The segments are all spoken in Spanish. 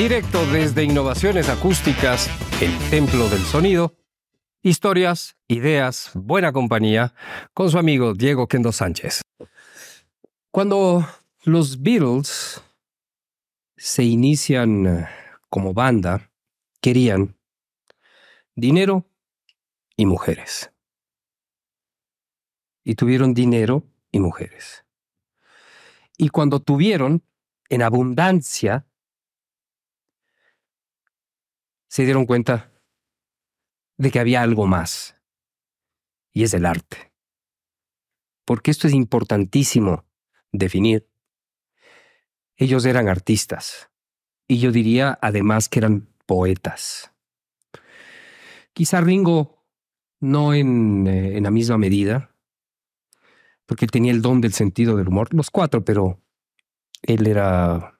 Directo desde Innovaciones Acústicas, el Templo del Sonido. Historias, ideas, buena compañía con su amigo Diego Kendo Sánchez. Cuando los Beatles se inician eh, como banda, querían dinero y mujeres. Y tuvieron dinero y mujeres. Y cuando tuvieron en abundancia, se dieron cuenta de que había algo más, y es el arte. Porque esto es importantísimo definir. Ellos eran artistas, y yo diría además que eran poetas. Quizá Ringo no en, eh, la misma medida, porque él tenía el don del sentido del humor, los cuatro, pero él era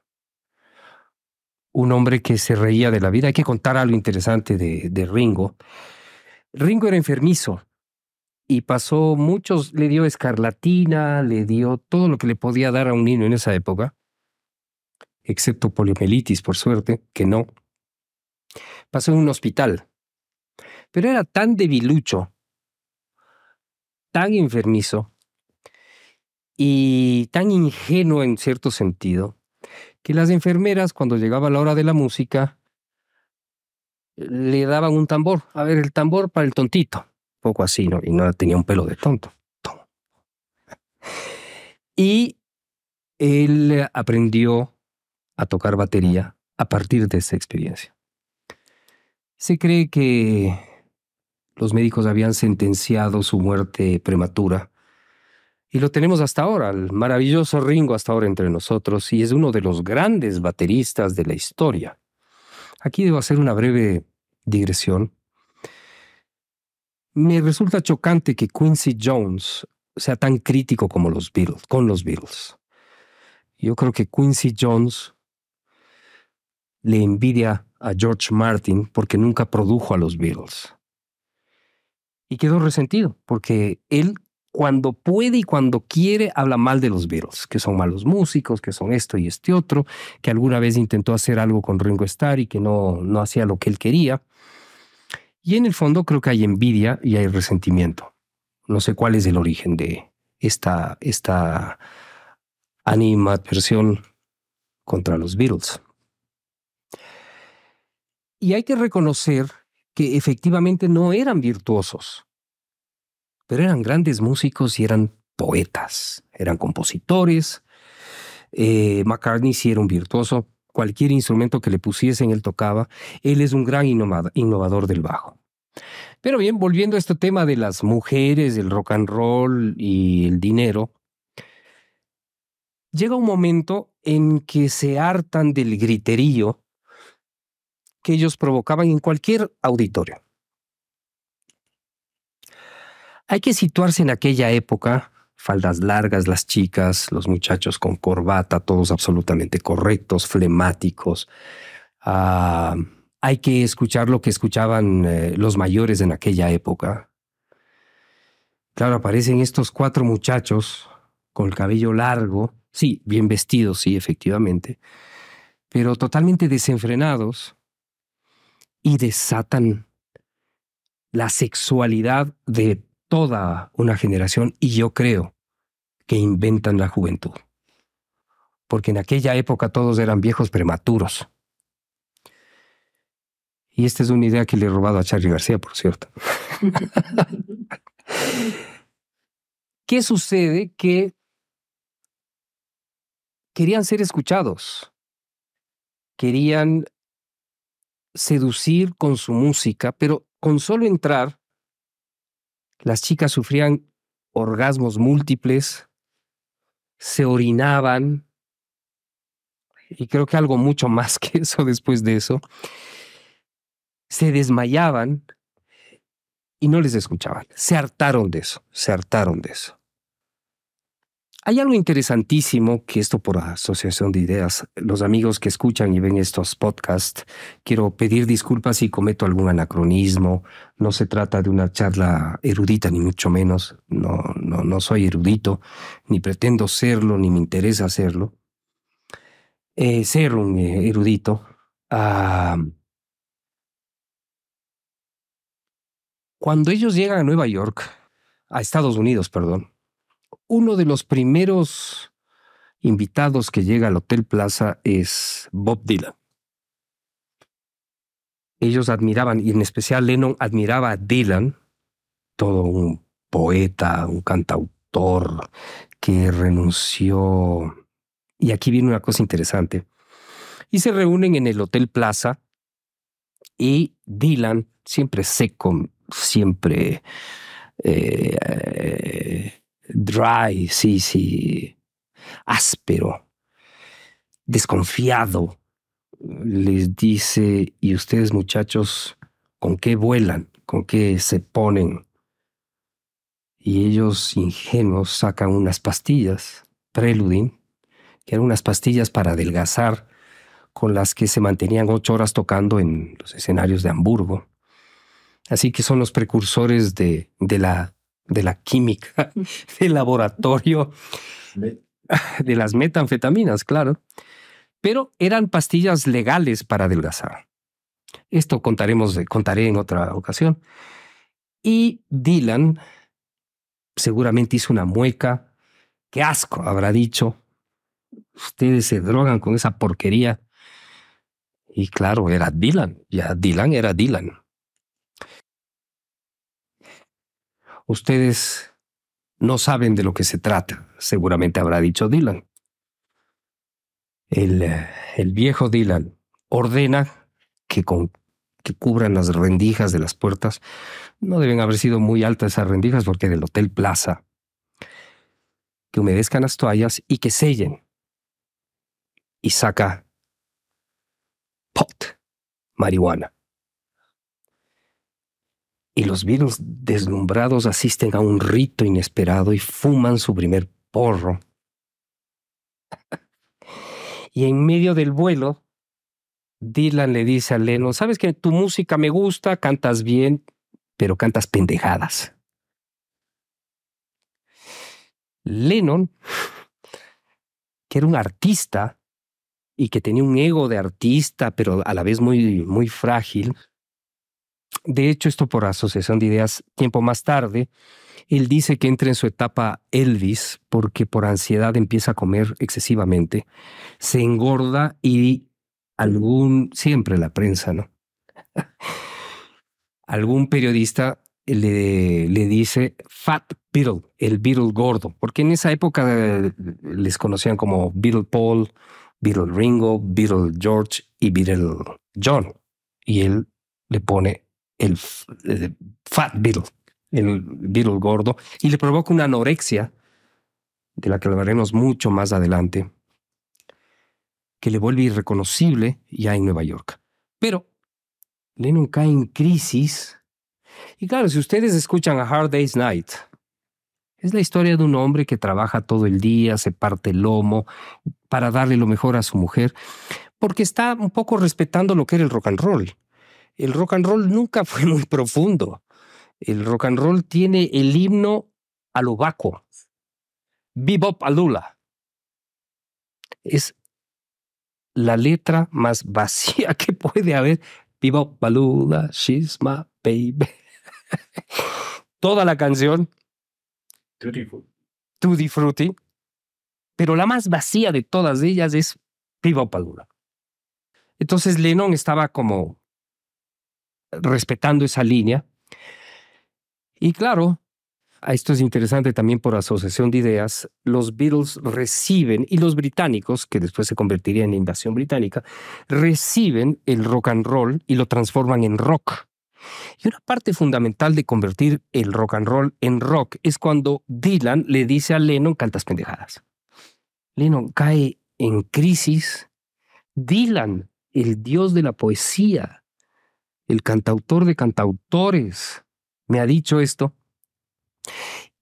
un hombre que se reía de la vida. Hay que contar algo interesante de, Ringo. Ringo era enfermizo y pasó muchos, le dio escarlatina, le dio todo lo que le podía dar a un niño en esa época, excepto poliomielitis, por suerte, que no. Pasó en un hospital. Pero era tan debilucho, tan enfermizo, y tan ingenuo en cierto sentido, que las enfermeras cuando llegaba la hora de la música le daban un tambor, a ver, el tambor para el tontito, poco así, ¿no? Y no tenía un pelo de tonto. Y él aprendió a tocar batería a partir de esa experiencia. Se cree que los médicos habían sentenciado su muerte prematura y lo tenemos hasta ahora, el maravilloso Ringo hasta ahora entre nosotros, y es uno de los grandes bateristas de la historia. Aquí debo hacer una breve digresión. Me resulta chocante que Quincy Jones sea tan crítico como los Beatles, con los Beatles. Yo creo que Quincy Jones le envidia a George Martin porque nunca produjo a los Beatles. Y quedó resentido porque él cuando puede y cuando quiere habla mal de los Beatles, que son malos músicos, que son esto y este otro, que alguna vez intentó hacer algo con Ringo Starr y que no, no hacía lo que él quería. Y en el fondo creo que hay envidia y hay resentimiento. No sé cuál es el origen de esta, esta animadversión contra los Beatles. Y hay que reconocer que efectivamente no eran virtuosos pero eran grandes músicos y eran poetas, eran compositores. Eh, McCartney sí era un virtuoso, cualquier instrumento que le pusiesen él tocaba. Él es un gran innovador del bajo. Pero bien, volviendo a este tema de las mujeres, el rock and roll y el dinero, llega un momento en que se hartan del griterío que ellos provocaban en cualquier auditorio. Hay que situarse en aquella época, faldas largas las chicas, los muchachos con corbata, todos absolutamente correctos, flemáticos. Ah, hay que escuchar lo que escuchaban eh, los mayores en aquella época. Claro, aparecen estos cuatro muchachos con el cabello largo, sí, bien vestidos, sí, efectivamente, pero totalmente desenfrenados y desatan la sexualidad de toda una generación y yo creo que inventan la juventud. Porque en aquella época todos eran viejos prematuros. Y esta es una idea que le he robado a Charlie García, por cierto. ¿Qué sucede? Que querían ser escuchados. Querían seducir con su música, pero con solo entrar las chicas sufrían orgasmos múltiples, se orinaban, y creo que algo mucho más que eso después de eso, se desmayaban y no les escuchaban. Se hartaron de eso, se hartaron de eso. Hay algo interesantísimo que esto por asociación de ideas, los amigos que escuchan y ven estos podcasts, quiero pedir disculpas si cometo algún anacronismo. No se trata de una charla erudita, ni mucho menos. No, no, no soy erudito, ni pretendo serlo, ni me interesa serlo. Eh, ser un eh, erudito. cuando ellos llegan a Nueva York, a Estados Unidos, perdón, uno de los primeros invitados que llega al Hotel Plaza es Bob Dylan. Ellos admiraban, y en especial Lennon admiraba a Dylan, todo un poeta, un cantautor que renunció. Y aquí viene una cosa interesante. Y se reúnen en el Hotel Plaza y Dylan, siempre seco, siempre eh, dry, sí, sí, áspero, desconfiado, les dice, ¿y ustedes muchachos con qué vuelan? ¿Con qué se ponen? Y ellos ingenuos sacan unas pastillas, Preludin, que eran unas pastillas para adelgazar, con las que se mantenían ocho horas tocando en los escenarios de Hamburgo. Así que son los precursores de, de, la, de la química, del laboratorio, de las metanfetaminas, claro. Pero eran pastillas legales para adelgazar. Esto contaremos, contaré en otra ocasión. Y Dylan seguramente hizo una mueca. Qué asco, habrá dicho. Ustedes se drogan con esa porquería. Y claro, era Dylan. Ya Dylan era Dylan. Ustedes no saben de lo que se trata, seguramente habrá dicho Dylan. El, el viejo Dylan ordena que, con, que cubran las rendijas de las puertas. No deben haber sido muy altas esas rendijas porque del Hotel Plaza. Que humedezcan las toallas y que sellen. Y saca pot, marihuana y los Beatles deslumbrados asisten a un rito inesperado y fuman su primer porro. y en medio del vuelo, Dylan le dice a Lennon, sabes que tu música me gusta, cantas bien, pero cantas pendejadas. Lennon, que era un artista y que tenía un ego de artista, pero a la vez muy, muy frágil, de hecho, esto por asociación de ideas, tiempo más tarde, él dice que entra en su etapa Elvis porque por ansiedad empieza a comer excesivamente, se engorda y algún, siempre la prensa, ¿no? algún periodista le, le, dice Fat Beatle, el Beatle gordo, porque en esa época eh, les conocían como Beatle Paul, Beatle Ringo, Beatle George y Beatle John. Y él le pone el, fat beetle, el beetle gordo, y le provoca una anorexia, de la que hablaremos mucho más adelante, que le vuelve irreconocible ya en Nueva York. Pero Lennon cae en crisis. Y claro, si ustedes escuchan a Hard Day's Night, es la historia de un hombre que trabaja todo el día, se parte el lomo para darle lo mejor a su mujer, porque está un poco respetando lo que era el rock and roll el rock and roll nunca fue muy profundo. El rock and roll tiene el himno a lo vacuo. Bebop Alula. Es la letra más vacía que puede haber. Bebop Alula, she's my baby. Toda la canción. Tutti Frutti. Pero la más vacía de todas ellas es Bebop Alula. Entonces Lennon estaba como respetando esa línea. Y claro, esto es interesante también por asociación de ideas, los Beatles reciben, y los británicos, que después se convertiría en invasión británica, reciben el rock and roll y lo transforman en rock. Y una parte fundamental de convertir el rock and roll en rock es cuando Dylan le dice a Lennon cantas pendejadas. Lennon cae en crisis. Dylan, el dios de la poesía, el cantautor de cantautores, me ha dicho esto.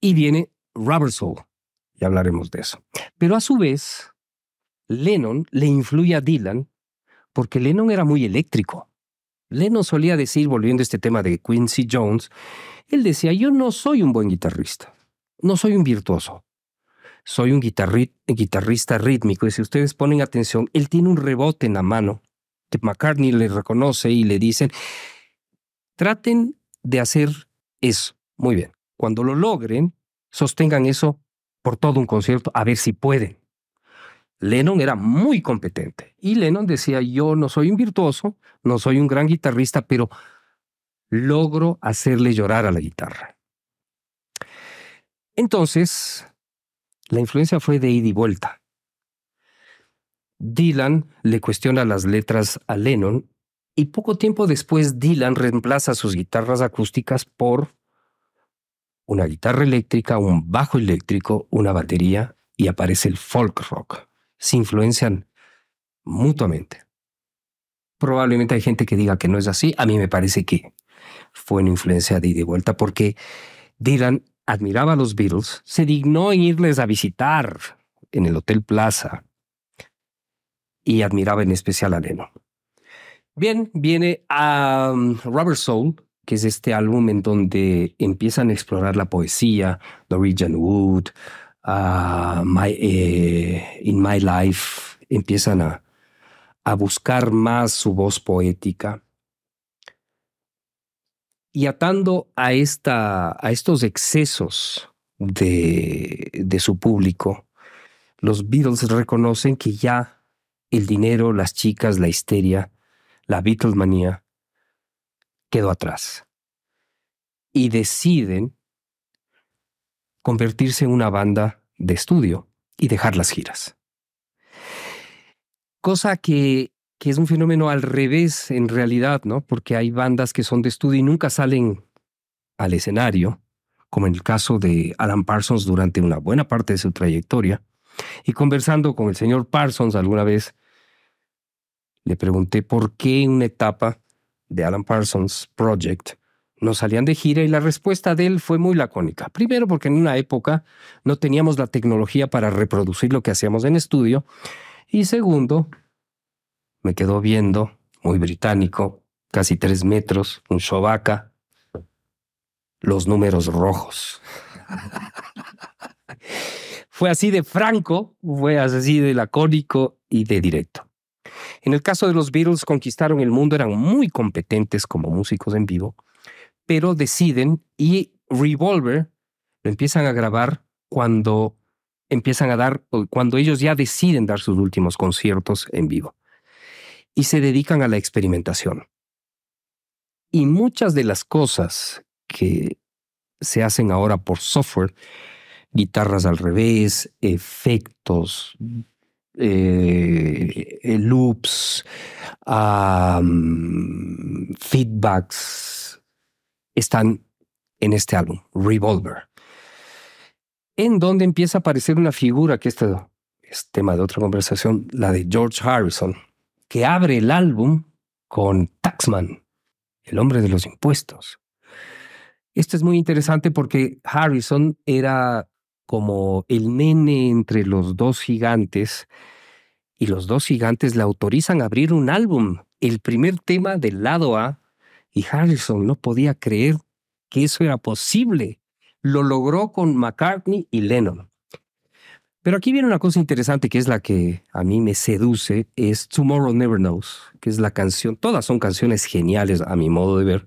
Y viene Rubber Soul, y hablaremos de eso. Pero a su vez, Lennon le influye a Dylan porque Lennon era muy eléctrico. Lennon solía decir, volviendo a este tema de Quincy Jones, él decía, yo no soy un buen guitarrista, no soy un virtuoso, soy un guitarrista rítmico y si ustedes ponen atención, él tiene un rebote en la mano McCartney le reconoce y le dicen, traten de hacer eso. Muy bien. Cuando lo logren, sostengan eso por todo un concierto, a ver si pueden. Lennon era muy competente y Lennon decía, yo no soy un virtuoso, no soy un gran guitarrista, pero logro hacerle llorar a la guitarra. Entonces, la influencia fue de ida y vuelta. Dylan le cuestiona las letras a Lennon y poco tiempo después Dylan reemplaza sus guitarras acústicas por una guitarra eléctrica, un bajo eléctrico, una batería y aparece el folk rock. Se influencian mutuamente. Probablemente hay gente que diga que no es así. A mí me parece que fue una influencia de ida y vuelta porque Dylan admiraba a los Beatles, se dignó en irles a visitar en el Hotel Plaza y admiraba en especial a Lennon. Bien, viene a um, Robert Soul, que es este álbum en donde empiezan a explorar la poesía, Norwegian Wood, my, eh, In My Life, empiezan a, a buscar más su voz poética. Y atando a, esta, a estos excesos de, de su público, los Beatles reconocen que ya el dinero, las chicas, la histeria, la Beatlemanía, quedó atrás. Y deciden convertirse en una banda de estudio y dejar las giras. Cosa que, que, es un fenómeno al revés en realidad, ¿no? Porque hay bandas que son de estudio y nunca salen al escenario, como en el caso de Alan Parsons durante una buena parte de su trayectoria. Y conversando con el señor Parsons alguna vez, le pregunté por qué en una etapa de Alan Parsons Project no salían de gira y la respuesta de él fue muy lacónica. Primero porque en una época no teníamos la tecnología para reproducir lo que hacíamos en estudio y segundo, me quedó viendo, muy británico, casi tres metros, un shovaca, los números rojos. fue así de franco, fue así de lacónico y de directo. En el caso de los Beatles, conquistaron el mundo, eran muy competentes como músicos en vivo, pero deciden y Revolver lo empiezan a grabar cuando empiezan a dar, cuando ellos ya deciden dar sus últimos conciertos en vivo y se dedican a la experimentación. Y muchas de las cosas que se hacen ahora por software, guitarras al revés, efectos, eh, loops, feedbacks, están en este álbum, Revolver, en donde empieza a aparecer una figura que este es tema de otra conversación, la de George Harrison, que abre el álbum con Taxman, el hombre de los impuestos. Esto es muy interesante porque Harrison era como el nene entre los dos gigantes, y los dos gigantes le autorizan a abrir un álbum, el primer tema del lado A, y Harrison no podía creer que eso era posible. Lo logró con McCartney y Lennon. Pero aquí viene una cosa interesante que es la que a mí me seduce, es Tomorrow Never Knows, que es la canción, todas son canciones geniales a mi modo de ver.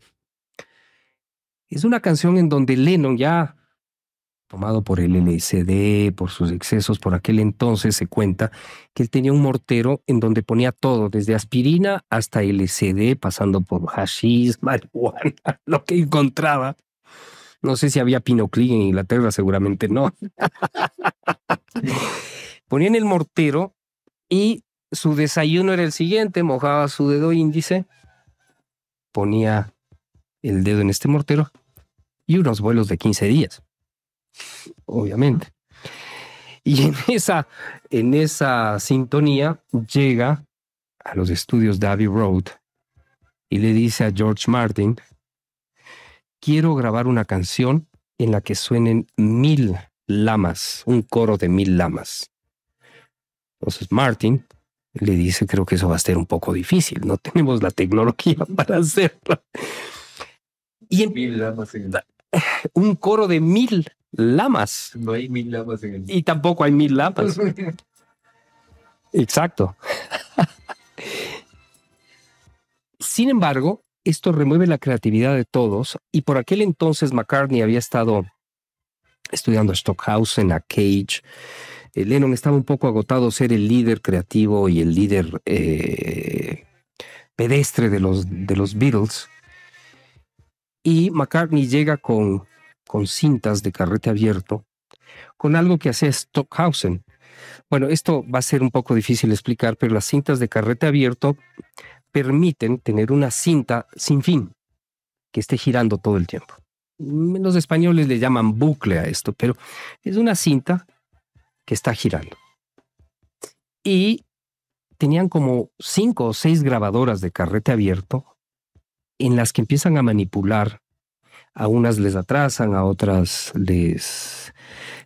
Es una canción en donde Lennon ya tomado por el LSD, por sus excesos, por aquel entonces se cuenta que él tenía un mortero en donde ponía todo, desde aspirina hasta LSD, pasando por hashish, marihuana, lo que encontraba. No sé si había pinoclí en Inglaterra, seguramente no. ponía en el mortero y su desayuno era el siguiente, mojaba su dedo índice, ponía el dedo en este mortero y unos vuelos de 15 días obviamente. Y en esa, en esa sintonía llega a los estudios de Abbey Road y le dice a George Martin, quiero grabar una canción en la que suenen mil lamas, un coro de mil lamas. Entonces Martin le dice, creo que eso va a ser un poco difícil, no tenemos la tecnología para hacerlo. Y mil lamas un coro de mil lamas. No hay mil lamas en el... Y tampoco hay mil lamas. Exacto. Sin embargo, esto remueve la creatividad de todos y por aquel entonces McCartney había estado estudiando a Stockhausen, a Cage. Eh, Lennon estaba un poco agotado ser el líder creativo y el líder eh, pedestre de los, de los Beatles. Y McCartney llega con, con cintas de carrete abierto, con algo que hacía Stockhausen. Bueno, esto va a ser un poco difícil explicar, pero las cintas de carrete abierto permiten tener una cinta sin fin, que esté girando todo el tiempo. Los españoles le llaman bucle a esto, pero es una cinta que está girando. Y tenían como cinco o seis grabadoras de carrete abierto en las que empiezan a manipular. A unas les atrasan, a otras les,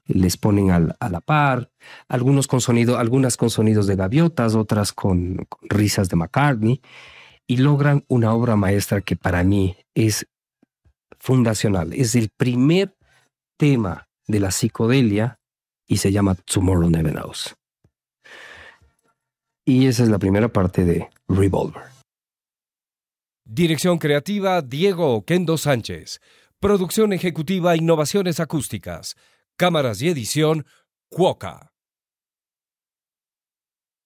les ponen a la par, algunos con sonido, algunas con sonidos de gaviotas, otras con, con risas de McCartney, y logran una obra maestra que para mí es fundacional. Es el primer tema de la psicodelia y se llama Tomorrow Never Knows. Y esa es la primera parte de Revolver. Dirección creativa Diego Oquendo Sánchez. Producción ejecutiva Innovaciones Acústicas. Cámaras y edición Cuoca.